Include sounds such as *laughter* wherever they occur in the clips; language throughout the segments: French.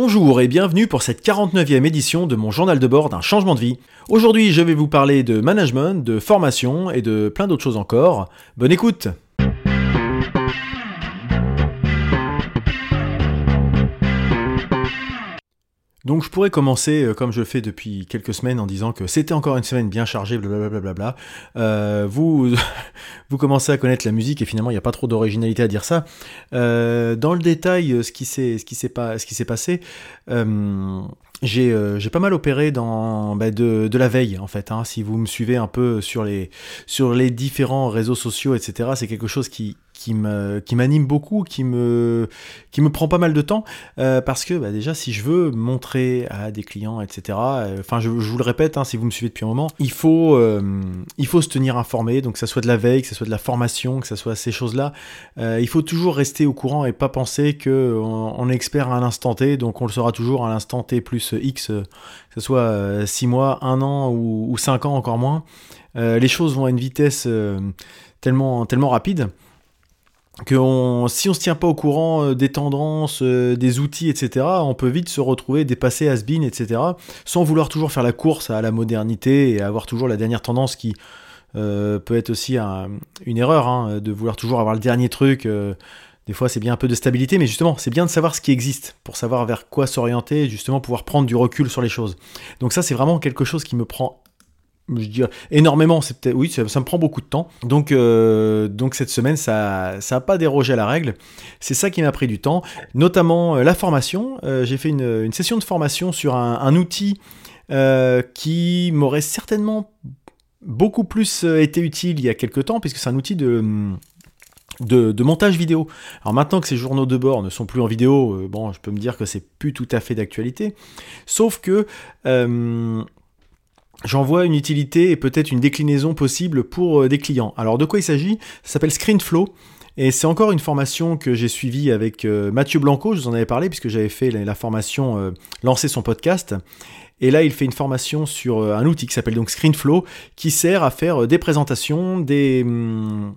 Bonjour et bienvenue pour cette 49e édition de mon journal de bord d'un changement de vie. Aujourd'hui je vais vous parler de management, de formation et de plein d'autres choses encore. Bonne écoute Donc je pourrais commencer euh, comme je fais depuis quelques semaines en disant que c'était encore une semaine bien chargée, blablabla. Euh, vous, *laughs* vous commencez à connaître la musique et finalement il n'y a pas trop d'originalité à dire ça. Euh, dans le détail, ce qui s'est, pas, passé, j'ai, j'ai pas mal opéré dans bah, de, de la veille en fait. Hein. Si vous me suivez un peu sur les, sur les différents réseaux sociaux, etc., c'est quelque chose qui, qui me qui m'anime beaucoup, qui me qui me prend pas mal de temps euh, parce que bah, déjà si je veux montrer à des clients etc. euh, Enfin je, vous le répète hein, si vous me suivez depuis un moment, il faut euh, il faut se tenir informé donc que ça soit de la veille, que ça soit de la formation, que ça soit ces choses là. il faut toujours rester au courant et pas penser que on, on est expert à l'instant T donc on le sera toujours à l'instant T plus X, que ce soit 6 mois, 1 an ou, ou 5 ans encore moins. Les choses vont à une vitesse tellement tellement rapide que on, si on se tient pas au courant euh, des tendances, euh, des outils, etc., on peut vite se retrouver dépassé, has-been, etc., sans vouloir toujours faire la course à la modernité et avoir toujours la dernière tendance qui euh, peut être aussi un- une erreur, hein, de vouloir toujours avoir le dernier truc. des fois, c'est bien un peu de stabilité, mais justement, c'est bien de savoir ce qui existe pour savoir vers quoi s'orienter, justement pouvoir prendre du recul sur les choses. Donc ça, c'est vraiment quelque chose qui me prend je dirais énormément, c'est peut-être oui, ça, me prend beaucoup de temps. Donc euh, donc cette semaine ça ça a pas dérogé à la règle. C'est ça qui m'a pris du temps, notamment euh, la formation. Euh, j'ai fait une, une session de formation sur un, un outil euh, qui m'aurait certainement beaucoup plus été utile il y a quelques temps puisque c'est un outil de de, de montage vidéo. Alors maintenant que ces journaux de bord ne sont plus en vidéo, bon, je peux me dire que c'est plus tout à fait d'actualité. Sauf que euh, j'en vois une utilité et peut-être une déclinaison possible pour euh, des clients. Alors de quoi il s'agit? Ça s'appelle ScreenFlow. Et c'est encore une formation que j'ai suivie avec euh, Mathieu Blanco, je vous en avais parlé puisque j'avais fait la, formation euh, lancer son podcast. Et là, il fait une formation sur un outil qui s'appelle donc ScreenFlow, qui sert à faire des présentations, des, hum,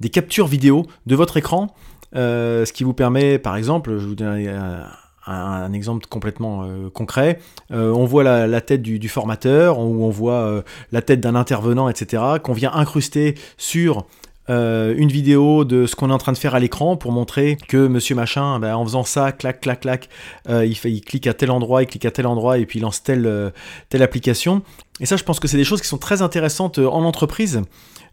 des captures vidéo de votre écran, ce qui vous permet, par exemple, je vous donne un- un exemple complètement euh, concret, euh, on voit la, tête du, formateur, ou on voit euh, la tête d'un intervenant, etc., qu'on vient incruster sur une vidéo de ce qu'on est en train de faire à l'écran pour montrer que monsieur machin, ben, en faisant ça, clac, clac, clac, il, fait, clique à tel endroit, il clique à tel endroit, et puis il lance telle, telle application. Et ça, je pense que c'est des choses qui sont très intéressantes en entreprise.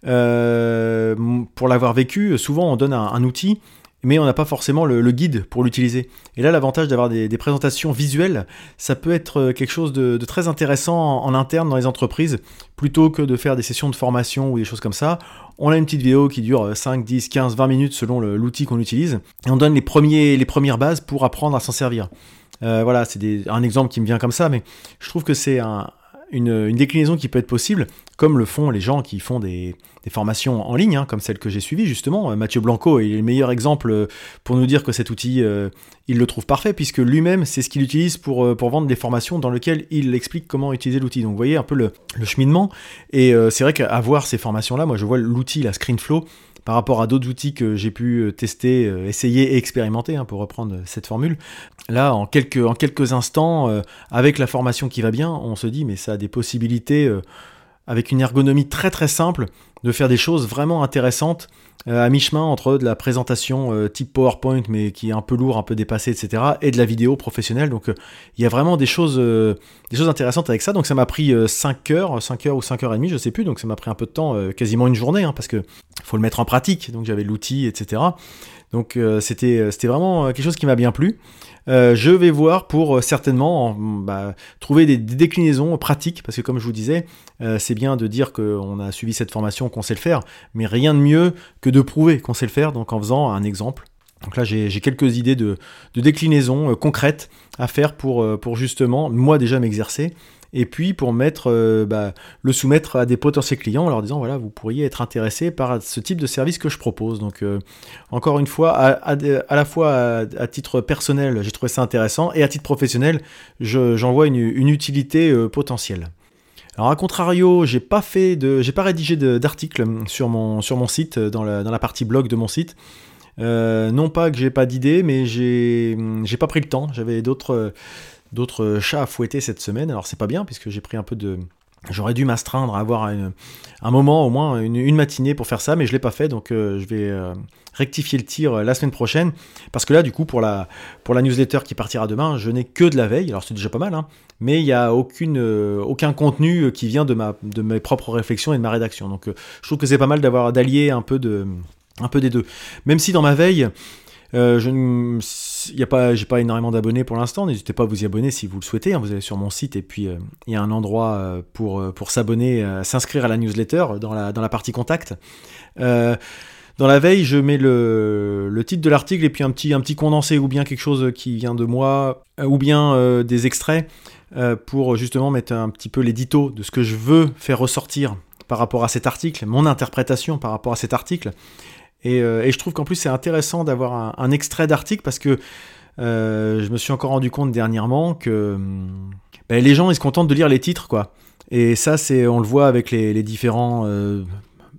Pour l'avoir vécu, souvent on donne un outil, mais on n'a pas forcément le, guide pour l'utiliser. Et là, l'avantage d'avoir des, présentations visuelles, ça peut être euh, quelque chose de, très intéressant en, interne dans les entreprises, plutôt que de faire des sessions de formation ou des choses comme ça. On a une petite vidéo qui dure euh, 5, 10, 15, 20 minutes selon l'outil qu'on utilise, et on donne les, premiers, les premières bases pour apprendre à s'en servir. Euh, voilà, c'est un exemple qui me vient comme ça, mais je trouve que c'est un- une, déclinaison qui peut être possible, comme le font les gens qui font des, formations en ligne, hein, comme celle que j'ai suivie justement. Euh, Mathieu Blanco est le meilleur exemple euh, pour nous dire que cet outil, euh, il le trouve parfait, puisque lui-même, c'est ce qu'il utilise pour, vendre des formations dans lesquelles il explique comment utiliser l'outil. Donc vous voyez un peu le, cheminement. Et c'est vrai qu'à voir ces formations-là, moi je vois l'outil, la ScreenFlow, par rapport à d'autres outils que j'ai pu euh, tester, euh, essayer et expérimenter, hein, pour reprendre cette formule. Là, en quelques, instants, euh, avec la formation qui va bien, on se dit, mais ça a des possibilités, avec une ergonomie très très simple, de faire des choses vraiment intéressantes à mi-chemin entre de la présentation euh, type PowerPoint, mais qui est un peu lourd, un peu dépassé, etc., et de la vidéo professionnelle. Donc euh, il y a vraiment des choses, euh, des choses intéressantes avec ça. Donc ça m'a pris euh, 5 heures, 5 heures ou 5 heures et demie, je sais plus. Donc ça m'a pris un peu de temps, euh, quasiment une journée, hein, parce que faut le mettre en pratique. Donc j'avais l'outil, etc. Donc euh, c'était vraiment euh, quelque chose qui m'a bien plu. Euh, je vais voir pour euh, certainement en- bah, trouver des, déclinaisons pratiques, parce que comme je vous disais, euh, c'est bien de dire qu'on a suivi cette formation, qu'on sait le faire, mais rien de mieux que de prouver qu'on sait le faire, donc en faisant un exemple. Donc là, j'ai quelques idées de, déclinaisons euh, concrètes à faire pour, euh, pour justement, moi déjà m'exercer, et puis pour mettre, euh, bah, le soumettre à des potentiels clients en leur disant, voilà, vous pourriez être intéressé par ce type de service que je propose. Donc encore une fois, à, la fois à, titre personnel, j'ai trouvé ça intéressant, et à titre professionnel, je- j'en vois une, utilité potentielle. Alors à contrario, j'ai pas fait de, j'ai pas rédigé d'article sur mon sur mon site dans la, dans la partie blog de mon site. non pas que j'ai pas d'idées, mais j'ai j'ai pas pris le temps. J'avais d'autres d'autres chats à fouetter cette semaine. Alors c'est pas bien puisque j'ai pris un peu de J'aurais dû m'astreindre à avoir un moment, au moins une, matinée pour faire ça, mais je l'ai pas fait, donc euh, je vais euh, rectifier le tir euh, la semaine prochaine. Parce que là, du coup, pour la, pour la newsletter qui partira demain, je n'ai que de la veille. Alors c'est déjà pas mal, hein, mais il n'y a aucune, aucun contenu qui vient de, ma, de mes propres réflexions et de ma rédaction. Donc je trouve que c'est pas mal d'avoir d'allier un peu de, un peu des deux. Même si dans ma veille, je y a pas, j'ai pas énormément d'abonnés pour l'instant. N'hésitez pas à vous y abonner si vous le souhaitez. Hein. Vous allez sur mon site et puis euh, il y a un endroit euh, pour, pour s'abonner, s'inscrire à la newsletter dans la, dans la partie contact. dans la veille, je mets le, le titre de l'article et puis un petit, un petit condensé ou bien quelque chose qui vient de moi ou bien des extraits pour justement mettre un petit peu l'édito de ce que je veux faire ressortir par rapport à cet article, mon interprétation par rapport à cet article. Euh, et, je trouve qu'en plus c'est intéressant d'avoir un, extrait d'article parce que euh, je me suis encore rendu compte dernièrement que ben, les gens ils se contentent de lire les titres quoi. Et ça c'est on le voit avec les, différents euh,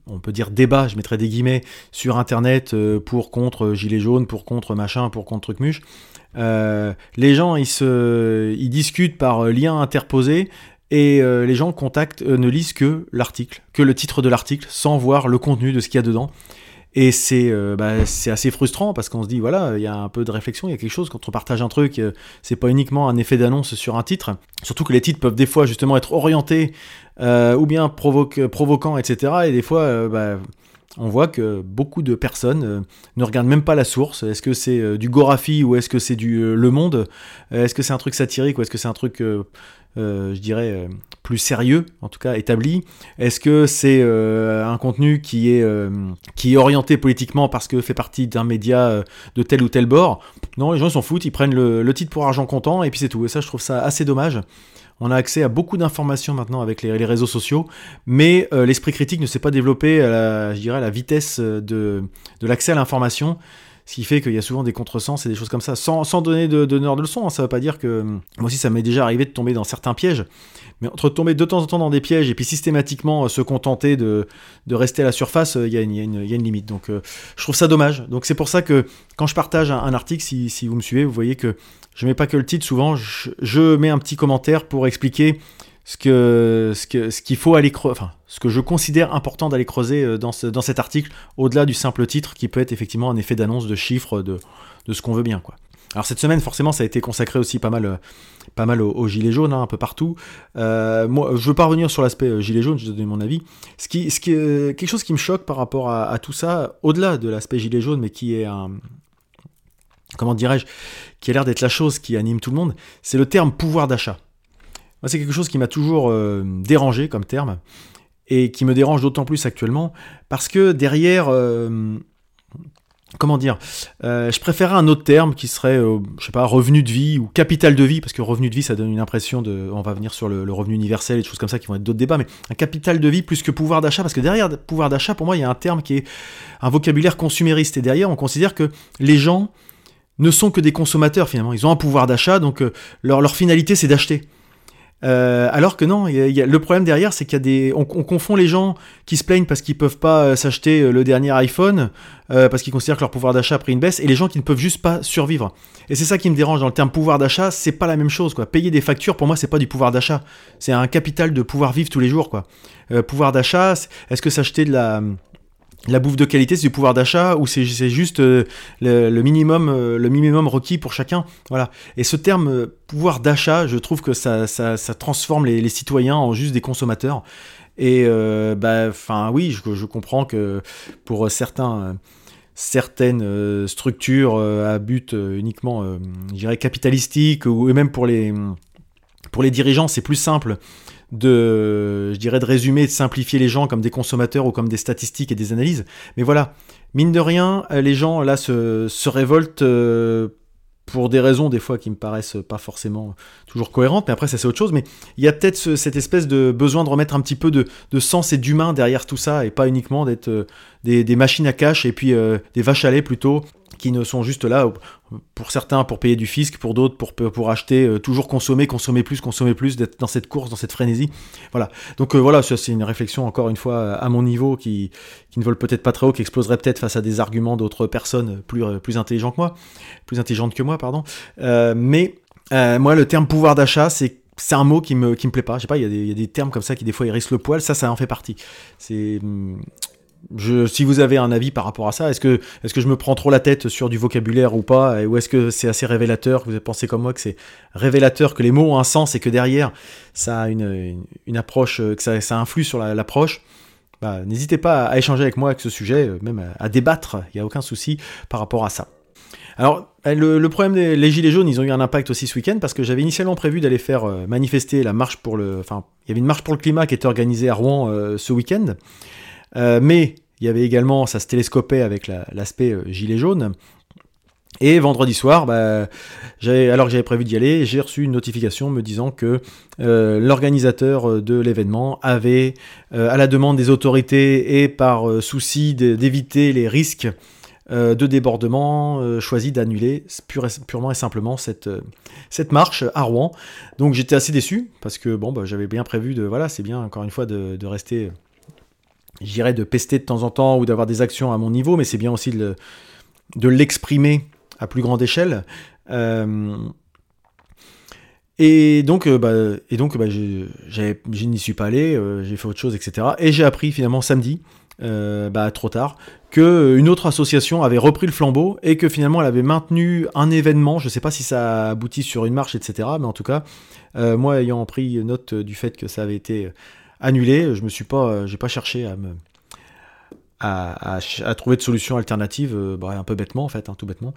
on peut dire débats, je mettrais des guillemets, sur internet pour contre gilet jaune, pour contre machin, pour contre truc les gens ils se ils discutent par lien interposé et les gens contactent, ne lisent que l'article, que le titre de l'article, sans voir le contenu de ce qu'il y a dedans. Et c'est euh, bah, c'est assez frustrant parce qu'on se dit, voilà, il y a un peu de réflexion, il y a quelque chose, quand on partage un truc, euh, c'est pas uniquement un effet d'annonce sur un titre. Surtout que les titres peuvent des fois justement être orientés euh, ou bien provoquants, etc. Et des fois, bah, on voit que beaucoup de personnes ne regardent même pas la source. Est-ce que c'est du Gorafi ou est-ce que c'est du Le Monde? Est-ce que c'est un truc satirique ou est-ce que c'est un truc je dirais, euh, plus sérieux, en tout cas établi Est-ce que c'est euh, un contenu qui est, qui est orienté politiquement parce que fait partie d'un média de tel ou tel bord? Non, les gens s'en foutent, ils prennent le, titre pour argent comptant et puis c'est tout. Et ça, je trouve ça assez dommage. On a accès à beaucoup d'informations maintenant avec les, réseaux sociaux, mais l'esprit critique ne s'est pas développé à la, je dirais, la vitesse de l'accès à l'information. Ce qui fait qu'il y a souvent des contresens et des choses comme ça, sans, donner de, de, de leçon. Hein. Ça ne veut pas dire que. Moi aussi, ça m'est déjà arrivé de tomber dans certains pièges. Mais entre tomber de temps en temps dans des pièges et puis systématiquement euh, se contenter de, rester à la surface, euh, il y, a une limite. Donc euh, je trouve ça dommage. Donc c'est pour ça que quand je partage un, article, si, vous me suivez, vous voyez que je mets pas que le titre, souvent je mets un petit commentaire pour expliquer ce que ce que ce qu'il faut aller enfin ce que je considère important d'aller creuser euh, dans, ce, dans cet article, au-delà du simple titre qui peut être effectivement un effet d'annonce de chiffres de, de ce qu'on veut bien quoi. Alors cette semaine forcément ça a été consacré aussi pas mal euh, pas mal aux, gilets jaunes hein, un peu partout. Euh, moi je veux pas revenir sur l'aspect gilet jaune, je vais donner mon avis. Ce qui ce qui quelque chose qui me choque par rapport à, à tout ça, au-delà de l'aspect gilet jaune, mais qui est un comment dirais-je, qui a l'air d'être la chose qui anime tout le monde, c'est le terme pouvoir d'achat c'est quelque chose qui m'a toujours euh, dérangé comme terme, et qui me dérange d'autant plus actuellement, parce que derrière, euh, comment dire, euh, je préférerais un autre terme qui serait, je sais pas, revenu de vie ou capital de vie, parce que revenu de vie, ça donne une impression de, on va venir sur le, revenu universel et des choses comme ça qui vont être d'autres débats, mais un capital de vie plus que pouvoir d'achat, parce que derrière pouvoir d'achat, pour moi, il y a un terme qui est un vocabulaire consumériste, et derrière, on considère que les gens ne sont que des consommateurs finalement, ils ont un pouvoir d'achat, donc leur finalité c'est d'acheter. Euh, alors que non, le problème derrière, c'est qu'il y a des, on, confond les gens qui se plaignent parce qu'ils peuvent pas euh, s'acheter euh, le dernier iPhone, parce qu'ils considèrent que leur pouvoir d'achat a pris une baisse, et les gens qui ne peuvent juste pas survivre. Et c'est ça qui me dérange dans le terme pouvoir d'achat, c'est pas la même chose, quoi. Payer des factures, pour moi, c'est pas du pouvoir d'achat, c'est un capital de pouvoir vivre tous les jours, quoi. pouvoir d'achat, est-ce que s'acheter de la la bouffe de qualité, c'est du pouvoir d'achat ou c'est juste euh, le, minimum, euh, le minimum requis pour chacun? Voilà. Et ce terme euh, pouvoir d'achat, je trouve que ça, transforme les, citoyens en juste des consommateurs. Et bah, enfin, oui, je, comprends que pour certains, certaines structures à but uniquement, capitalistique ou même pour les pour les dirigeants, c'est plus simple de, je dirais, de résumer, de simplifier les gens comme des consommateurs ou comme des statistiques et des analyses. Mais voilà, mine de rien, les gens là se, se révoltent euh, pour des raisons des fois qui me paraissent pas forcément toujours cohérentes, mais après ça c'est autre chose, mais il y a peut-être cette espèce de besoin de remettre un petit peu de, de sens et d'humain derrière tout ça, et pas uniquement d'être euh, des, des, machines à cash et puis euh, des vaches à lait plutôt, qui ne sont juste là pour certains pour payer du fisc, pour d'autres pour, pour acheter, euh, toujours consommer, consommer plus, consommer plus, d'être dans cette course, dans cette frénésie. Voilà. Donc euh, voilà, ça c'est une réflexion encore une fois à mon niveau qui, qui ne vole peut-être pas très haut, qui exploserait peut-être face à des arguments d'autres personnes plus, plus intelligentes que moi, plus intelligentes que moi, pardon. Euh, mais moi, le terme pouvoir d'achat, c'est c'est un mot qui me, qui me plaît pas. Je sais pas, il y, y, a des termes comme ça qui des fois hérissent le poil. Ça, ça en fait partie. C'est si vous avez un avis par rapport à ça, est-ce que, est que je me prends trop la tête sur du vocabulaire ou pas Ou est-ce que c'est assez révélateur Vous pensez comme moi que c'est révélateur que les mots ont un sens et que derrière, ça a une, approche, que ça, influe sur l'approche bah, N'hésitez pas à échanger avec moi avec ce sujet, euh, même à, débattre, il n'y a aucun souci par rapport à ça. Alors, euh, le, problème des Gilets jaunes, ils ont eu un impact aussi ce week-end parce que j'avais initialement prévu d'aller faire euh, manifester la marche pour le. Enfin, il y avait une marche pour le climat qui était organisée à Rouen ce week-end. Euh, mais il y avait également, ça se télescopait avec l'aspect euh, gilet jaune. Et vendredi soir, bah, alors que j'avais prévu d'y aller, j'ai reçu une notification me disant que euh, l'organisateur de l'événement avait, à la demande des autorités et par souci d'éviter les risques de débordement, choisi d'annuler purement et simplement cette, marche à Rouen. Donc j'étais assez déçu parce que bon, bah, j'avais bien prévu de, voilà, c'est bien encore une fois de rester j'irais de pester de temps en temps ou d'avoir des actions à mon niveau, mais c'est bien aussi de, l'exprimer à plus grande échelle. Euh, et donc, euh, bah, donc bah, je n'y suis pas allé, euh, j'ai fait autre chose, etc. Et j'ai appris finalement samedi, bah, trop tard, qu'une autre association avait repris le flambeau et que finalement elle avait maintenu un événement. Je ne sais pas si ça aboutit sur une marche, etc. Mais en tout cas, moi ayant pris note du fait que ça avait été annulé. Je me suis pas, euh, j'ai pas cherché à me à, trouver de solutions alternatives, euh, bah, un peu bêtement en fait, hein, tout bêtement.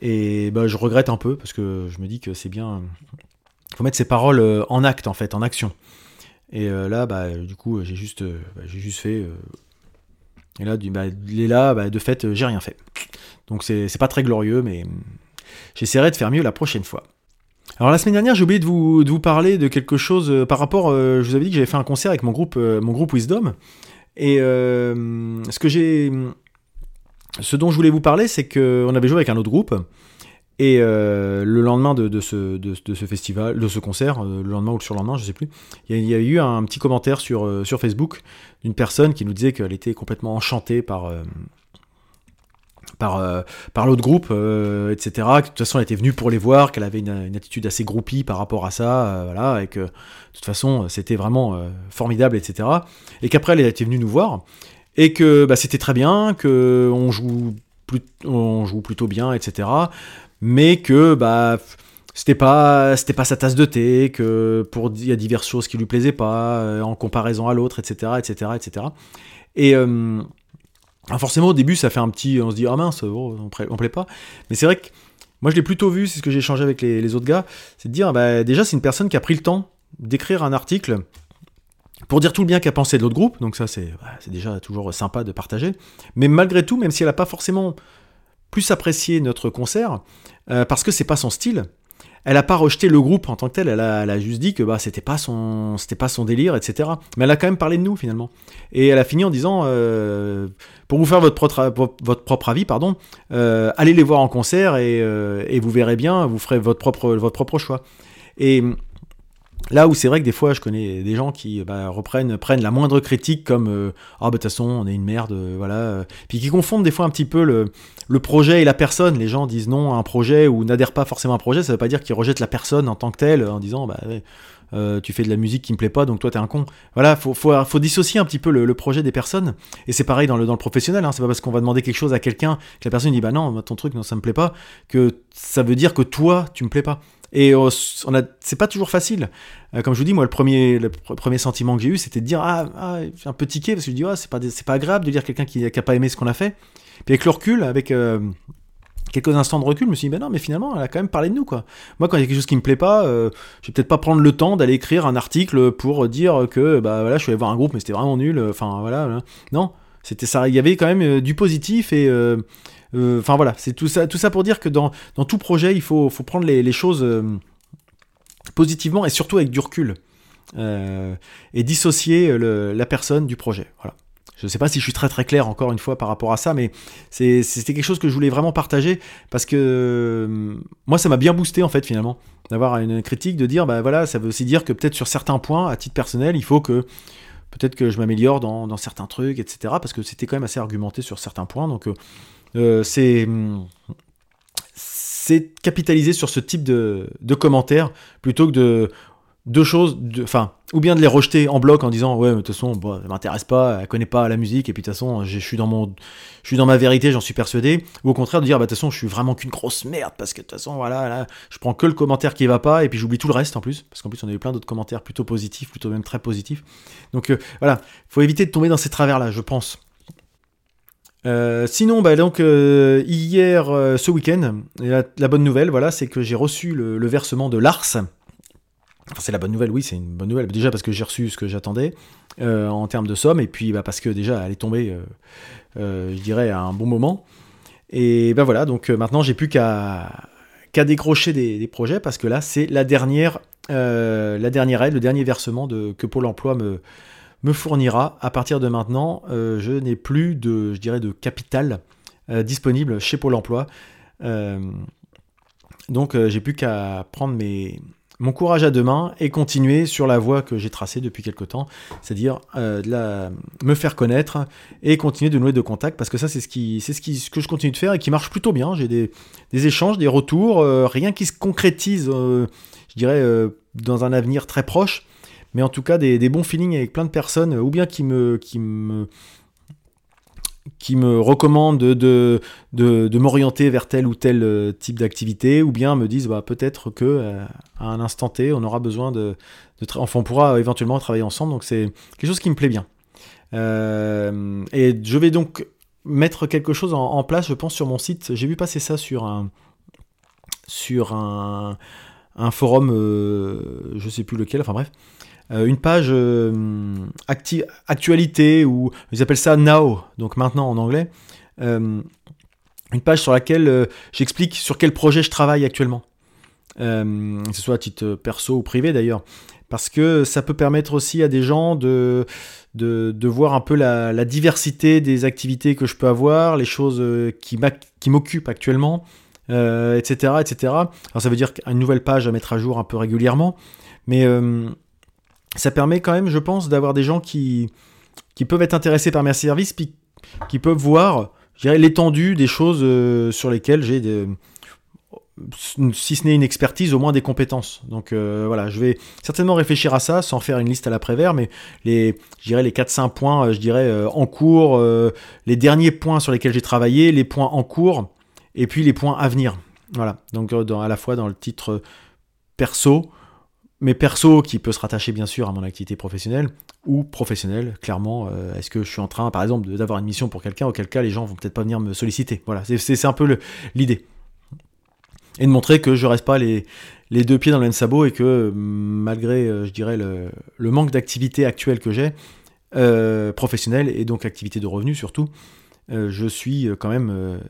Et bah, je regrette un peu parce que je me dis que c'est bien. Faut mettre ses paroles euh, en acte en fait, en action. Et là, bah, du coup, j'ai juste, bah, fait. et là, du, bah, là, bah, de fait, j'ai rien fait. Donc c'est pas très glorieux, mais j'essaierai de faire mieux la prochaine fois. Alors la semaine dernière, j'ai oublié de vous, de vous, parler de quelque chose euh, par rapport. Euh, je vous avais dit que j'avais fait un concert avec mon groupe, euh, mon groupe Wisdom. Et ce que ce dont je voulais vous parler, c'est qu'on avait joué avec un autre groupe. Et le lendemain de, ce, de, ce, festival, de ce concert, le lendemain ou le surlendemain, je sais plus, il y, a eu un petit commentaire sur, sur Facebook d'une personne qui nous disait qu'elle était complètement enchantée par, par, euh, par l'autre groupe, euh, etc. Que, de toute façon, elle était venue pour les voir, qu'elle avait une, attitude assez groupie par rapport à ça, euh, voilà, et que de toute façon, c'était vraiment formidable, etc. Et qu'après, elle était venue nous voir, et que bah, c'était très bien, que on joue, plutôt bien, etc. Mais que bah c'était pas pas sa tasse de thé que y a diverses choses qui lui plaisaient pas en comparaison à l'autre etc etc etc et forcément au début ça fait un petit, on se dit ah mince, on, plaît, plaît pas. Mais c'est vrai que moi je l'ai plutôt vu, c'est ce que j'ai échangé avec les, autres gars, c'est de dire bah, déjà c'est une personne qui a pris le temps d'écrire un article pour dire tout le bien qu'a pensé de l'autre groupe, donc ça c'est bah, déjà toujours sympa de partager. Mais malgré tout, même si elle n'a pas forcément plus apprécié notre concert, euh, parce que c'est pas son style, elle a pas rejeté le groupe en tant que tel, elle a, juste dit que bah, c'était pas son délire, etc. Mais elle a quand même parlé de nous finalement. Et elle a fini en disant euh, pour vous faire votre propre, avis, pardon, euh, allez les voir en concert et, euh, et, vous verrez bien, vous ferez votre propre choix. Là où c'est vrai que des fois je connais des gens qui bah, reprennent, prennent la moindre critique comme ah bah de toute façon on est une merde, euh, voilà, euh. puis qui confondent des fois un petit peu le, le, projet et la personne. Les gens disent non à un projet ou n'adhèrent pas forcément à un projet, ça veut pas dire qu'ils rejettent la personne en tant que telle en disant bah tu fais de la musique qui me plaît pas donc toi t'es un con. Voilà, faut, faut, faut dissocier un petit peu le, projet des personnes et c'est pareil dans le, dans le professionnel. Hein. c'est pas parce qu'on va demander quelque chose à quelqu'un que la personne dit bah non ton truc non ça me plaît pas que ça veut dire que toi tu me plais pas. Et on a, c'est pas toujours facile. Euh, comme je vous dis, moi, le premier, le premier sentiment que j'ai eu, c'était de dire ah, ah j'ai un peu tiqué parce que je dis ah, c'est pas, c'est pas agréable de dire quelqu'un qui, qui a pas aimé ce qu'on a fait. Puis avec le recul, avec euh, quelques instants de recul, je me suis dit ben non, mais finalement, elle a quand même parlé de nous quoi. Moi, quand il y a quelque chose qui me plaît pas, euh, je vais peut-être pas prendre le temps d'aller écrire un article pour dire que bah voilà, je suis allé voir un groupe, mais c'était vraiment nul. Enfin voilà, non, c'était ça. Il y avait quand même du positif et euh, enfin voilà, c'est tout ça, tout ça pour dire que dans, dans tout projet, il faut, faut prendre les, choses euh, positivement et surtout avec du recul. Euh, et dissocier le, la personne du projet. Voilà. Je ne sais pas si je suis très très clair encore une fois par rapport à ça, mais c'était quelque chose que je voulais vraiment partager parce que euh, moi ça m'a bien boosté en fait finalement d'avoir une critique, de dire bah voilà, ça veut aussi dire que peut-être sur certains points, à titre personnel, il faut que peut-être que je m'améliore dans, certains trucs, etc. Parce que c'était quand même assez argumenté sur certains points. Donc euh, c'est c'est capitaliser sur ce type de, commentaires plutôt que de deux choses, enfin, ou bien de les rejeter en bloc en disant ouais, de toute façon, bon, ça m'intéresse pas, elle connaît pas la musique, et puis de toute façon, je suis dans mon, je suis dans ma vérité, j'en suis persuadé, ou au contraire de dire bah de toute façon, je suis vraiment qu'une grosse merde parce que de toute façon, voilà, là, je prends que le commentaire qui va pas, et puis j'oublie tout le reste en plus, parce qu'en plus on a eu plein d'autres commentaires plutôt positifs, plutôt même très positifs. Donc euh, voilà, faut éviter de tomber dans ces travers là, je pense. Euh, sinon, bah, donc euh, hier, ce week-end, la, bonne nouvelle, voilà, c'est que j'ai reçu le, versement de Lars c'est la bonne nouvelle, oui, c'est une bonne nouvelle. Déjà parce que j'ai reçu ce que j'attendais euh, en termes de somme, et puis bah, parce que déjà elle est tombée, euh, euh, je dirais, à un bon moment. Et ben voilà, donc maintenant j'ai plus qu'à décrocher des, projets parce que là c'est la dernière, la dernière aide, le dernier versement que Pôle Emploi me, me fournira. À partir de maintenant, je n'ai plus de, je dirais, de capital disponible chez Pôle Emploi. donc j'ai plus qu'à prendre mes mon courage à deux mains et continuer sur la voie que j'ai tracée depuis quelque temps, c'est-à-dire euh, me faire connaître et continuer de nouer de contacts, parce que ça c'est ce, qui, c'est ce, qui, ce que je continue de faire et qui marche plutôt bien. J'ai des, échanges, des retours, euh, rien qui se concrétise, euh, je dirais, dans un avenir très proche, mais en tout cas des, bons feelings avec plein de personnes, ou bien qui me, qui me qui me recommandent de, de, m'orienter vers tel ou tel euh, type d'activité, ou bien me disent bah, peut-être que euh, à un instant T, on aura besoin de, enfin, on pourra éventuellement travailler ensemble. Donc c'est quelque chose qui me plaît bien. Euh, et je vais donc mettre quelque chose en, place, je pense, sur mon site. J'ai vu passer ça sur un sur un, un forum, je sais plus lequel. Enfin bref. Euh, une page euh, actualité ou ils appellent ça now, donc maintenant en anglais. Euh, une page sur laquelle j'explique sur quel projet je travaille actuellement. que ce soit à titre perso ou privé d'ailleurs. Parce que ça peut permettre aussi à des gens de, de, voir un peu la, diversité des activités que je peux avoir, les choses qui m'occupent actuellement, etc., etc. Alors ça veut dire qu'une nouvelle page à mettre à jour un peu régulièrement. Mais ça permet quand même, je pense, d'avoir des gens qui, qui peuvent être intéressés par mes services, puis qui peuvent voir l'étendue des choses euh, sur lesquelles j'ai si ce n'est une expertise, au moins des compétences. Donc euh, voilà, je vais certainement réfléchir à ça sans faire une liste à l'après-vert, mais les, je dirais les 4-5 points, euh, je dirais en cours, les derniers points sur lesquels j'ai travaillé, les points en cours, et puis les points à venir. Voilà, donc à la fois dans le titre perso, mais perso qui peut se rattacher bien sûr à mon activité professionnelle ou professionnelle, clairement. Euh, est-ce que je suis en train, par exemple, d'avoir une mission pour quelqu'un, auquel cas les gens vont peut-être pas venir me solliciter. Voilà, c'est un peu l'idée. Et de montrer que je reste pas les, deux pieds dans le même sabot et que malgré, euh, je dirais, le, manque d'activité actuelle que j'ai, euh, professionnelle et donc activité de revenus surtout, je suis quand même,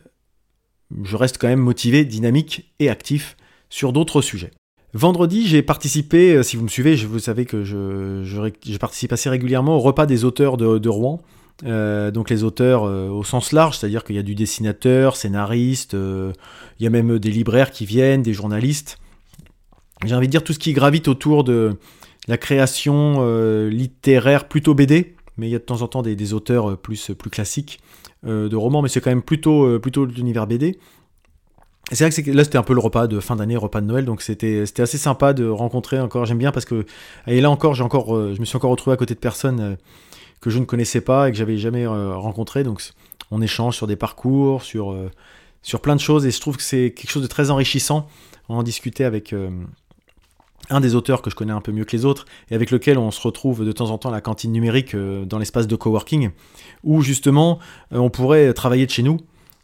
je reste quand même motivé, dynamique et actif sur d'autres sujets. Vendredi, j'ai participé, euh, si vous me suivez, vous savez que je, participe assez régulièrement au repas des auteurs de, Rouen. Euh, donc les auteurs euh, au sens large, c'est-à-dire qu'il y a du dessinateur, scénariste, il y a même des libraires qui viennent, des journalistes. J'ai envie de dire tout ce qui gravite autour de la création littéraire plutôt BD, mais il y a de temps en temps des, auteurs plus, classiques de romans, mais c'est quand même plutôt l'univers BD c'est vrai que là c'était un peu le repas de fin d'année, repas de Noël, donc c'était assez sympa de rencontrer encore. J'aime bien parce que et là encore encore euh, je me suis encore retrouvé à côté de personnes euh, que je ne connaissais pas et que j'avais jamais euh, rencontrées. Donc on échange sur des parcours, sur sur plein de choses et je trouve que c'est quelque chose de très enrichissant. en discuter avec un des auteurs que je connais un peu mieux que les autres et avec lequel on se retrouve de temps en temps à la cantine numérique dans l'espace de coworking où justement on pourrait travailler de chez nous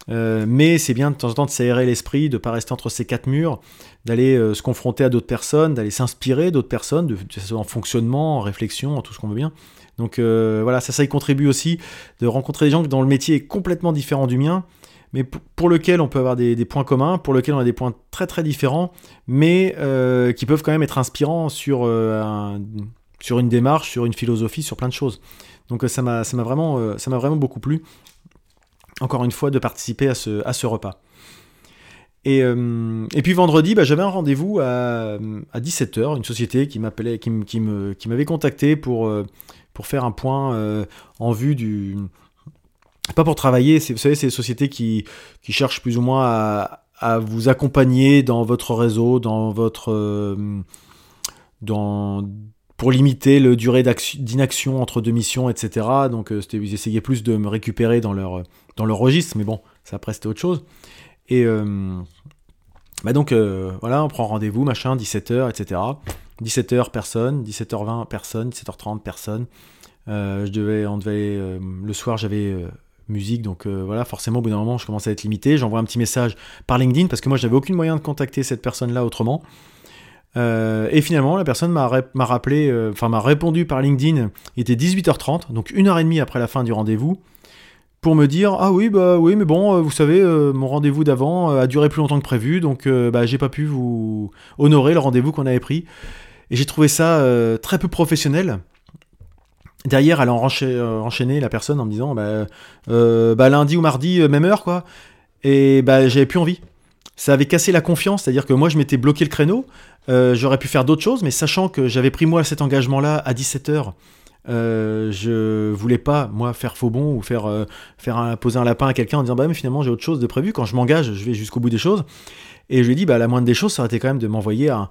euh, mais c'est bien de temps en temps de s'aérer l'esprit, de ne pas rester entre ces quatre murs, d'aller euh, se confronter à d'autres personnes, d'aller s'inspirer d'autres personnes, de, en fonctionnement, en réflexion, en tout ce qu'on veut bien. Donc euh, voilà, ça, ça y contribue aussi, de rencontrer des gens dont le métier est complètement différent du mien, mais pour lequel on peut avoir des, points communs, pour lesquels on a des points très très différents, mais qui peuvent quand même être inspirants sur, sur une démarche, sur une philosophie, sur plein de choses. Donc ça m'a vraiment, vraiment beaucoup plu, encore une fois, de participer à ce, à ce repas. Et, et, puis vendredi, bah, j'avais un rendez-vous à, à, 17h, une société qui m'appelait, qui, m'avait contacté pour, pour faire un point en vue du, pas pour travailler, vous savez, c'est des sociétés qui, qui cherchent plus ou moins à, vous accompagner dans votre réseau, dans votre. Euh, pour limiter le durée d'inaction entre deux missions, etc. Donc, euh, ils essayaient plus de me récupérer dans leur, dans leur registre, mais bon, ça après c'était autre chose. Et euh, bah donc, voilà, on prend rendez-vous, machin, 17h, etc. 17h, personne, 17h20, personne, 17h30, personne. je devais, on devait, le soir, j'avais musique. Donc euh, voilà, forcément, au bout d'un moment, je commence à être limité. J'envoie un petit message par LinkedIn parce que moi, j'avais aucun moyen de contacter cette personne-là autrement. Euh, et finalement, la personne m'a rappelé, euh, enfin m'a répondu par LinkedIn. Il était 18h30, donc une heure et demie après la fin du rendez-vous, pour me dire ah oui bah oui mais bon vous savez mon rendez-vous d'avant a duré plus longtemps que prévu, donc bah, j'ai pas pu vous honorer le rendez-vous qu'on avait pris. Et j'ai trouvé ça très peu professionnel. Derrière, elle a euh, enchaîné la personne en me disant bah, euh, bah lundi ou mardi, euh, même heure, quoi. Et bah, j'avais plus envie. Ça avait cassé la confiance, c'est-à-dire que moi, je m'étais bloqué le créneau. J'aurais pu faire d'autres choses, mais sachant que j'avais pris moi cet engagement-là à 17h, euh, je voulais pas moi faire faux bon ou faire faire un, poser un lapin à quelqu'un en disant bah mais finalement j'ai autre chose de prévu quand je m'engage je vais jusqu'au bout des choses et je lui ai dit bah la moindre des choses ça aurait été quand même de m'envoyer un,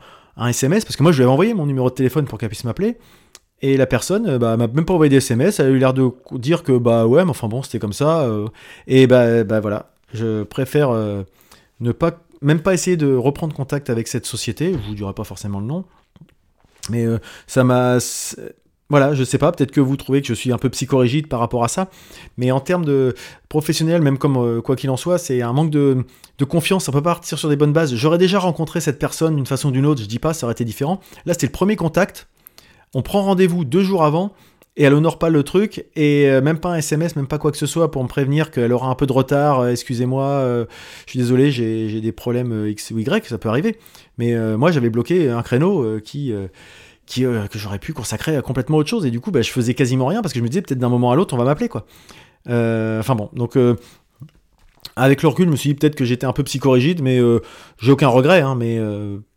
SMS parce que moi je lui avais envoyé mon numéro de téléphone pour qu'elle puisse m'appeler et la personne euh, bah, m'a même pas envoyé des SMS, elle a eu l'air de dire que bah ouais, mais enfin bon, c'était comme ça. Euh. et bah, bah voilà, je préfère euh, ne pas, même pas essayer de reprendre contact avec cette société, je vous dirai pas forcément le nom, mais ça m'a. Voilà, je sais pas, peut-être que vous trouvez que je suis un peu psychorigide par rapport à ça, mais en termes de professionnel, même comme quoi qu'il en soit, c'est un manque de, de confiance, on peut pas partir sur des bonnes bases. J'aurais déjà rencontré cette personne d'une façon ou d'une autre, je dis pas, ça aurait été différent. Là, c'était le premier contact, on prend rendez-vous deux jours avant et elle honore pas le truc et euh, même pas un SMS, même pas quoi que ce soit pour me prévenir qu'elle aura un peu de retard. Euh, excusez-moi, euh, je suis désolé, j'ai des problèmes X ou Y, ça peut arriver. Mais moi j'avais bloqué un créneau qui que j'aurais pu consacrer à complètement autre chose et du coup bah, je faisais quasiment rien parce que je me disais peut-être d'un moment à l'autre on va m'appeler quoi. Enfin bon, donc avec le recul, je me suis dit peut-être que j'étais un peu psychorigide, mais j'ai aucun regret. Hein, mais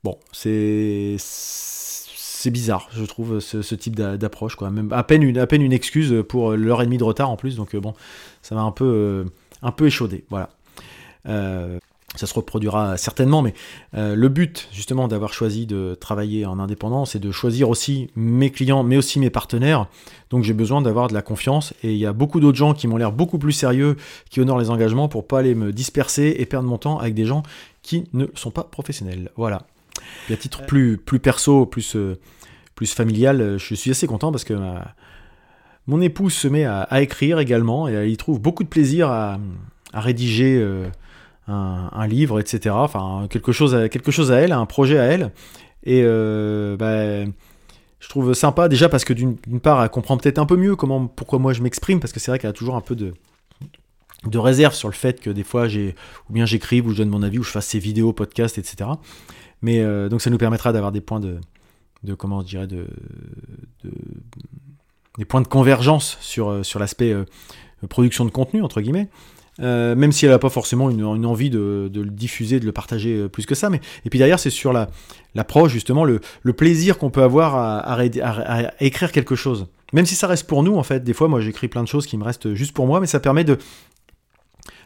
bon, c'est c'est bizarre, je trouve, ce, type d'approche. Quoi. Même à peine, une, à peine une excuse pour l'heure et demie de retard en plus. Donc euh, bon, ça m'a un peu, euh, un peu échaudé. Voilà. Euh, ça se reproduira certainement, mais le but justement d'avoir choisi de travailler en indépendant, c'est de choisir aussi mes clients, mais aussi mes partenaires. Donc j'ai besoin d'avoir de la confiance, et il y a beaucoup d'autres gens qui m'ont l'air beaucoup plus sérieux, qui honorent les engagements pour pas aller me disperser et perdre mon temps avec des gens qui ne sont pas professionnels. Voilà. Et à titre plus, plus perso, plus, euh, plus familial, euh, je suis assez content parce que mon épouse se met à, écrire également et elle y trouve beaucoup de plaisir à, rédiger euh, un, livre, etc. Enfin, quelque chose, à, quelque chose à elle, un projet à elle. Et bah, je trouve sympa déjà parce que d'une part, elle comprend peut-être un peu mieux comment, pourquoi moi je m'exprime parce que c'est vrai qu'elle a toujours un peu de, de réserve sur le fait que des fois j'ai ou bien j'écrive ou je donne mon avis ou je fasse ces vidéos, podcasts, etc. Mais euh, donc ça nous permettra d'avoir des points de, de comment je dirais, de, des points de convergence sur, euh, sur l'aspect euh, production de contenu, entre guillemets. même si elle n'a pas forcément une, envie de, le diffuser, de le partager plus que ça. Mais, et puis derrière, c'est sur l'approche, justement, le, le plaisir qu'on peut avoir à, à, écrire quelque chose. Même si ça reste pour nous, en fait. Des fois, moi, j'écris plein de choses qui me restent juste pour moi, mais ça permet de...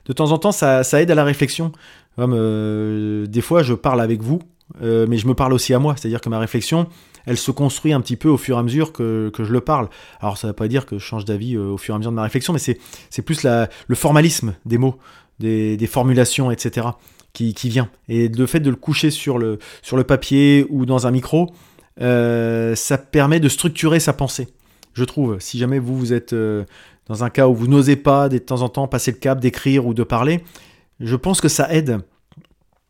De temps en temps, ça, ça aide à la réflexion. Comme des fois, je parle avec vous, euh, mais je me parle aussi à moi, c'est-à-dire que ma réflexion, elle se construit un petit peu au fur et à mesure que, je le parle. Alors ça ne veut pas dire que je change d'avis euh, au fur et à mesure de ma réflexion, mais c'est plus le formalisme des mots, des, formulations, etc. Qui, vient. Et le fait de le coucher sur le, sur le papier ou dans un micro, euh, ça permet de structurer sa pensée, je trouve. Si jamais vous, vous êtes dans un cas où vous n'osez pas de temps en temps passer le cap d'écrire ou de parler, je pense que ça aide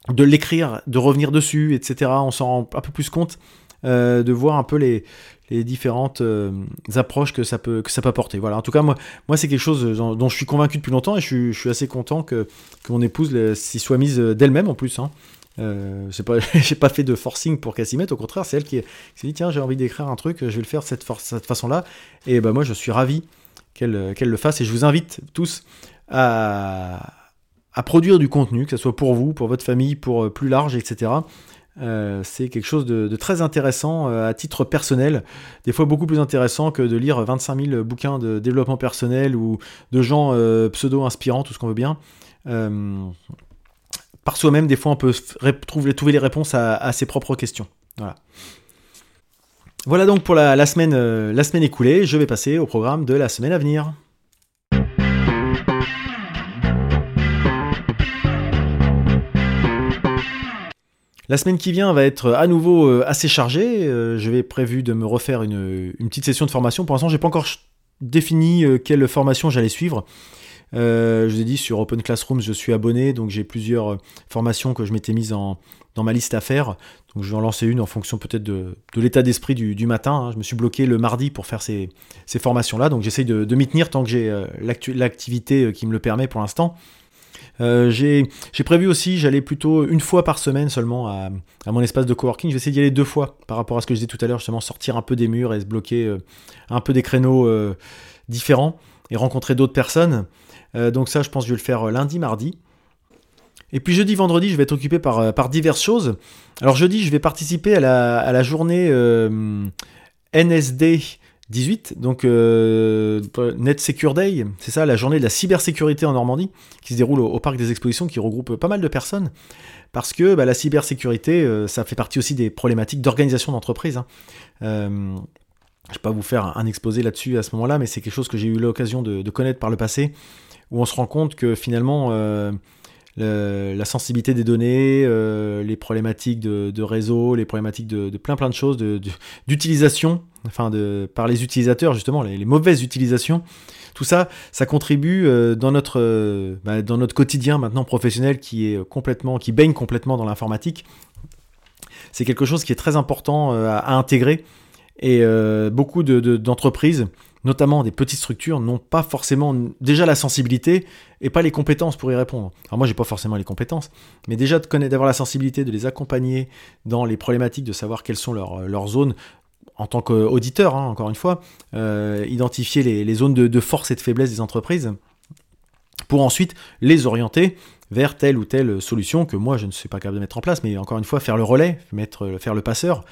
de l'écrire, de revenir dessus, etc. On s'en rend un peu plus compte, euh, de voir un peu les, différentes euh, approches que ça peut que ça peut apporter. Voilà. En tout cas, moi, moi c'est quelque chose dont, je suis convaincu depuis longtemps et je suis, assez content que, que mon épouse s'y soit mise d'elle-même en plus. Hein. Euh, *laughs* pas fait de forcing pour qu'elle s'y mette, au contraire, c'est elle qui, s'est dit tiens, j'ai envie d'écrire un truc, je vais le faire de cette, cette façon-là. Et ben moi, je suis ravi qu'elle, qu'elle le fasse et je vous invite tous à, à produire du contenu, que ce soit pour vous, pour votre famille, pour euh, plus large, etc. Euh, c'est quelque chose de, très intéressant euh, à titre personnel, des fois beaucoup plus intéressant que de lire 25 000 bouquins de développement personnel ou de gens pseudo-inspirants, tout ce qu'on veut bien. par soi-même, des fois, on peut trouver, les réponses à, ses propres questions. Voilà. Voilà donc pour la, semaine, la semaine écoulée. Je vais passer au programme de la semaine à venir. La semaine qui vient va être à nouveau euh, assez chargée. Euh, je vais prévu de me refaire une, petite session de formation. Pour l'instant, j'ai pas encore défini euh, quelle formation j'allais suivre. je vous ai dit sur Open Classroom, je suis abonné, donc j'ai plusieurs formations que je m'étais mises en, dans ma liste à faire. Donc je vais en lancer une en fonction peut-être de, l'état d'esprit du, matin. Hein. Je me suis bloqué le mardi pour faire ces, formations-là, donc j'essaye de m'y tenir tant que j'ai l'activité qui me le permet pour l'instant. Euh, j'ai prévu aussi, j'allais plutôt une fois par semaine seulement à, mon espace de coworking. Je vais essayer d'y aller deux fois par rapport à ce que je disais tout à l'heure, justement sortir un peu des murs et se bloquer euh, un peu des créneaux euh, différents et rencontrer d'autres personnes. donc ça, je pense que je vais le faire lundi, mardi. Et puis jeudi, vendredi, je vais être occupé par, par diverses choses. Alors jeudi, je vais participer à la, à la journée NSD 18, donc euh, Net Secure Day, c'est ça, la journée de la cybersécurité en Normandie, qui se déroule au, Parc des Expositions, qui regroupe pas mal de personnes, parce que bah, la cybersécurité, euh, ça fait partie aussi des problématiques d'organisation d'entreprise. Hein. Euh, je ne vais pas vous faire un, exposé là-dessus à ce moment-là, mais c'est quelque chose que j'ai eu l'occasion de, connaître par le passé, où on se rend compte que finalement la sensibilité des données, euh, les problématiques de, réseau, les problématiques de, plein plein de choses, d'utilisation, enfin par les utilisateurs justement, les, mauvaises utilisations. Tout ça, ça contribue euh, dans, notre, euh, bah, dans notre quotidien maintenant professionnel qui est complètement, qui baigne complètement dans l'informatique. C'est quelque chose qui est très important à, intégrer et beaucoup d'entreprises notamment des petites structures, n'ont pas forcément déjà la sensibilité et pas les compétences pour y répondre. Alors moi, j'ai pas forcément les compétences, mais déjà de connaître, d'avoir la sensibilité, de les accompagner dans les problématiques, de savoir quelles sont leurs, zones en tant qu'auditeur, hein, encore une fois, euh, identifier les, zones de, force et de faiblesse des entreprises pour ensuite les orienter vers telle ou telle solution que moi je ne suis pas capable de mettre en place, mais encore une fois faire le relais, mettre, faire le passeur,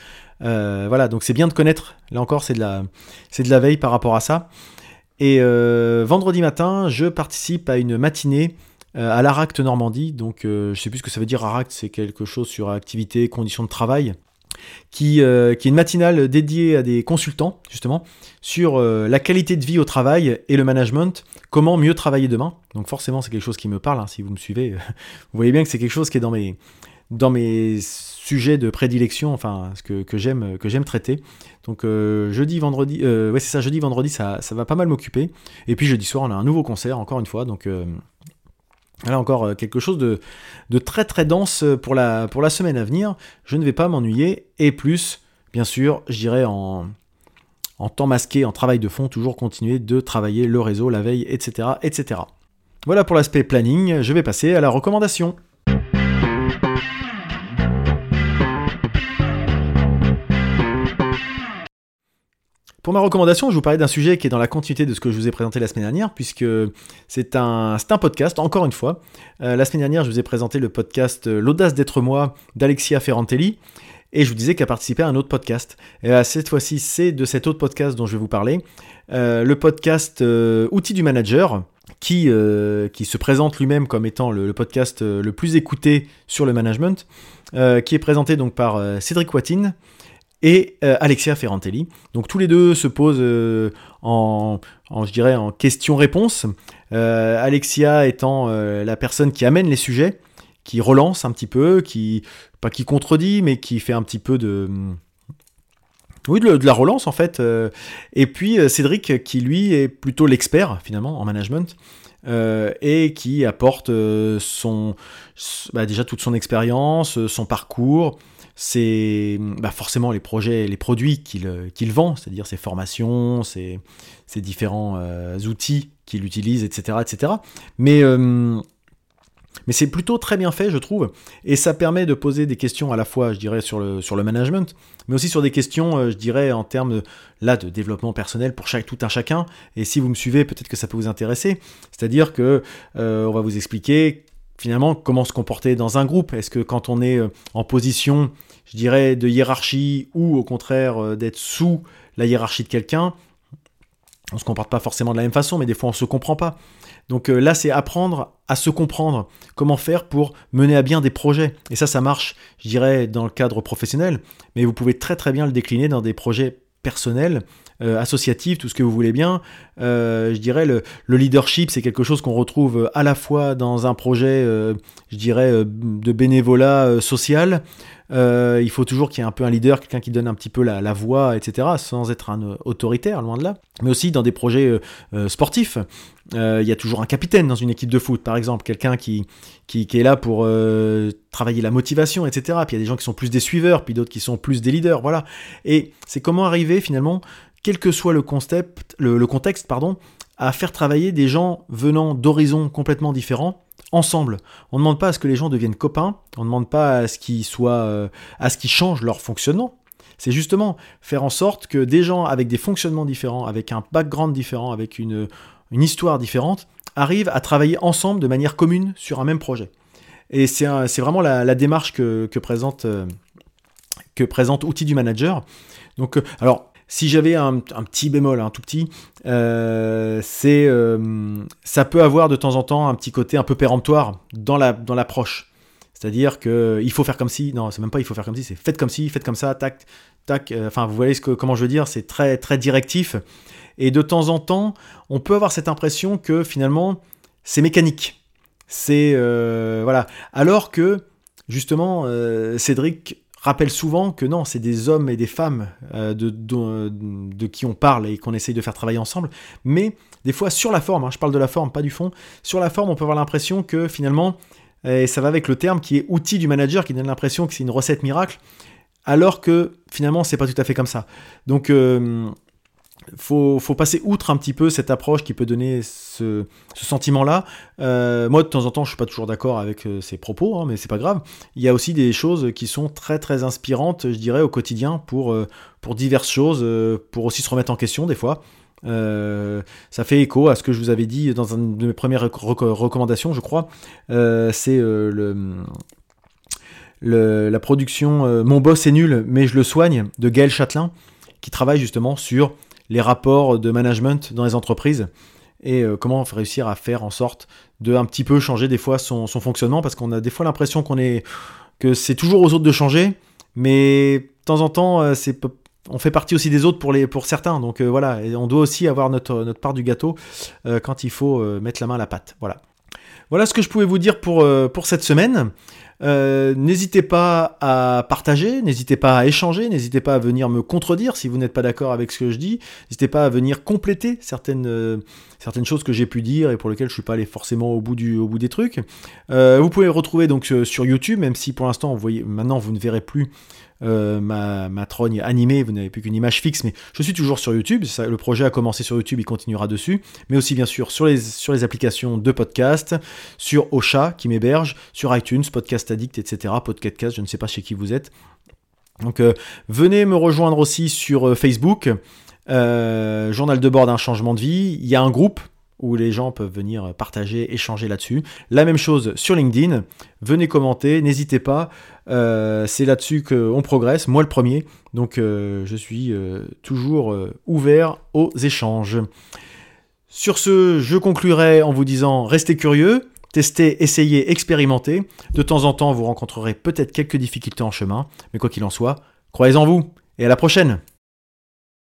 euh, voilà, donc c'est bien de connaître. Là encore, c'est de la, de la veille par rapport à ça. Et euh, vendredi matin, je participe à une matinée euh, à l'ARACT Normandie. Donc, je sais plus ce que ça veut dire ARACT, c'est quelque chose sur activité, conditions de travail. Qui, qui, est une matinale dédiée à des consultants, justement, sur la qualité de vie au travail et le management, comment mieux travailler demain. Donc forcément, c'est quelque chose qui me parle, hein, si vous me suivez. *laughs* vous voyez bien que c'est quelque chose qui est dans mes, dans mes sujet de prédilection, enfin ce que, que j'aime traiter. Donc euh, jeudi, vendredi, euh, ouais ça, jeudi, vendredi, ça, ça va pas mal m'occuper. Et puis jeudi soir, on a un nouveau concert, encore une fois. Donc euh, Là encore quelque chose de, très très dense pour la, pour la semaine à venir. Je ne vais pas m'ennuyer. Et plus, bien sûr, je dirais en, en temps masqué, en travail de fond, toujours continuer de travailler le réseau, la veille, etc. etc. Voilà pour l'aspect planning. Je vais passer à la recommandation. Pour ma recommandation, je vous parlais d'un sujet qui est dans la continuité de ce que je vous ai présenté la semaine dernière, puisque c'est un, un podcast, encore une fois. Euh, la semaine dernière, je vous ai présenté le podcast euh, L'audace d'être moi d'Alexia Ferrantelli, et je vous disais qu'elle participé à un autre podcast. Et cette fois-ci, c'est de cet autre podcast dont je vais vous parler, euh, le podcast Outils du manager, qui, qui se présente lui-même comme étant le, podcast le plus écouté sur le management, qui est présenté donc par Cédric Watine et euh, Alexia Ferrantelli. Donc tous les deux se posent euh, en, je dirais, en question-réponse. Euh, Alexia étant la personne qui amène les sujets, qui relance un petit peu, qui pas qui contredit, mais qui fait un petit peu de oui, de, la relance en fait. et puis Cédric, qui lui est plutôt l'expert finalement en management. et qui apporte son, bah, déjà toute son expérience, son parcours, c'est bah, forcément les projets, les produits qu'il euh, vend, c'est-à-dire ses formations, ses, différents euh, outils qu'il utilise, etc. etc. Mais, euh, Mais c'est plutôt très bien fait, je trouve, et ça permet de poser des questions à la fois, je dirais, sur le, sur le management, mais aussi sur des questions, euh, je dirais, en termes là de développement personnel pour chaque, tout un chacun. Et si vous me suivez, peut-être que ça peut vous intéresser. C'est-à-dire que euh, on va vous expliquer finalement comment se comporter dans un groupe? Est-ce que quand on est euh, en position, je dirais, de hiérarchie ou au contraire d'être sous la hiérarchie de quelqu'un, on se comporte pas forcément de la même façon, mais des fois on se comprend pas. Donc euh, là, c'est apprendre à se comprendre, comment faire pour mener à bien des projets? Et ça, ça marche, je dirais, dans le cadre professionnel, mais vous pouvez très très bien le décliner dans des projets personnels, euh, associatifs, tout ce que vous voulez bien. Euh, je dirais, le, le leadership, c'est quelque chose qu'on retrouve à la fois dans un projet, je dirais, de bénévolat social, euh, il faut toujours qu'il y ait un peu un leader, quelqu'un qui donne un petit peu la, voix, etc., sans être un autoritaire, loin de là. Mais aussi dans des projets euh, euh, sportifs. Il y a toujours un capitaine dans une équipe de foot, par exemple, quelqu'un qui, qui, est là pour travailler la motivation, etc. Puis il y a des gens qui sont plus des suiveurs, puis d'autres qui sont plus des leaders, voilà. Et c'est comment arriver finalement, quel que soit le, concept, le contexte, pardon, à faire travailler des gens venant d'horizons complètement différents ensemble. On ne demande pas à ce que les gens deviennent copains, on ne demande pas à ce qu'ils soient, euh, à ce qu'ils changent leur fonctionnement. C'est justement faire en sorte que des gens avec des fonctionnements différents, avec un background différent, avec une, histoire différente, arrivent à travailler ensemble de manière commune sur un même projet. Et c'est vraiment la, démarche que, présente, euh, que présente Outil du Manager. Donc, euh, alors, si j'avais un, petit bémol, un tout petit, euh, c'est euh, ça peut avoir de temps en temps un petit côté un peu péremptoire dans la dans l'approche. C'est-à-dire que il faut faire comme si, non, c'est même pas il faut faire comme si, c'est faites comme si, faites comme ça, tac, tac. Euh, enfin, vous voyez ce que, comment je veux dire, c'est très très directif. Et de temps en temps, on peut avoir cette impression que finalement c'est mécanique. C'est voilà. Alors que justement, Cédric rappelle souvent que non, c'est des hommes et des femmes euh, de, qui on parle et qu'on essaye de faire travailler ensemble, mais des fois sur la forme, hein, je parle de la forme, pas du fond, sur la forme on peut avoir l'impression que finalement, et ça va avec le terme qui est outil du manager, qui donne l'impression que c'est une recette miracle, alors que finalement c'est pas tout à fait comme ça. Donc euh, faut, faut passer outre un petit peu cette approche qui peut donner ce, sentiment-là. Euh, moi, de temps en temps, je suis pas toujours d'accord avec euh, ces propos, hein, mais c'est pas grave. Il y a aussi des choses qui sont très très inspirantes, je dirais, au quotidien pour, euh, pour diverses choses, pour aussi se remettre en question des fois. ça fait écho à ce que je vous avais dit dans une de mes premières recommandations, je crois. c'est le, la production Mon boss est nul, mais je le soigne de Gaël Châtelain, qui travaille justement sur les rapports de management dans les entreprises et euh, comment réussir à faire en sorte de un petit peu changer des fois son, fonctionnement parce qu'on a des fois l'impression qu'on est que c'est toujours aux autres de changer mais de temps en temps euh, c'est on fait partie aussi des autres pour, les, pour certains. Donc euh, voilà, et on doit aussi avoir notre, notre part du gâteau quand il faut mettre la main à la pâte. Voilà. Voilà ce que je pouvais vous dire pour, pour cette semaine. Euh, n'hésitez pas à partager, n'hésitez pas à échanger, n'hésitez pas à venir me contredire si vous n'êtes pas d'accord avec ce que je dis, n'hésitez pas à venir compléter certaines, euh, certaines choses que j'ai pu dire et pour lesquelles je suis pas allé forcément au bout, du, bout des trucs. Euh, vous pouvez le retrouver donc sur YouTube, même si pour l'instant, vous voyez, maintenant vous ne verrez plus euh, ma, ma trogne animée, vous n'avez plus qu'une image fixe, mais je suis toujours sur YouTube, le projet a commencé sur YouTube, il continuera dessus, mais aussi bien sûr sur les, applications de podcast, sur Ocha qui m'héberge, sur iTunes, Podcast Addict, etc., Podcast, je ne sais pas chez qui vous êtes. Donc euh, venez me rejoindre aussi sur euh, Facebook, Journal de bord d'un changement de vie, il y a un groupe où les gens peuvent venir partager, échanger là-dessus. La même chose sur LinkedIn. Venez commenter, n'hésitez pas. Euh, c'est là-dessus qu'on progresse, moi le premier. Donc euh, je suis euh, toujours ouvert aux échanges. Sur ce, je conclurai en vous disant restez curieux, testez, essayez, expérimentez. De temps en temps, vous rencontrerez peut-être quelques difficultés en chemin, mais quoi qu'il en soit, croyez en vous et à la prochaine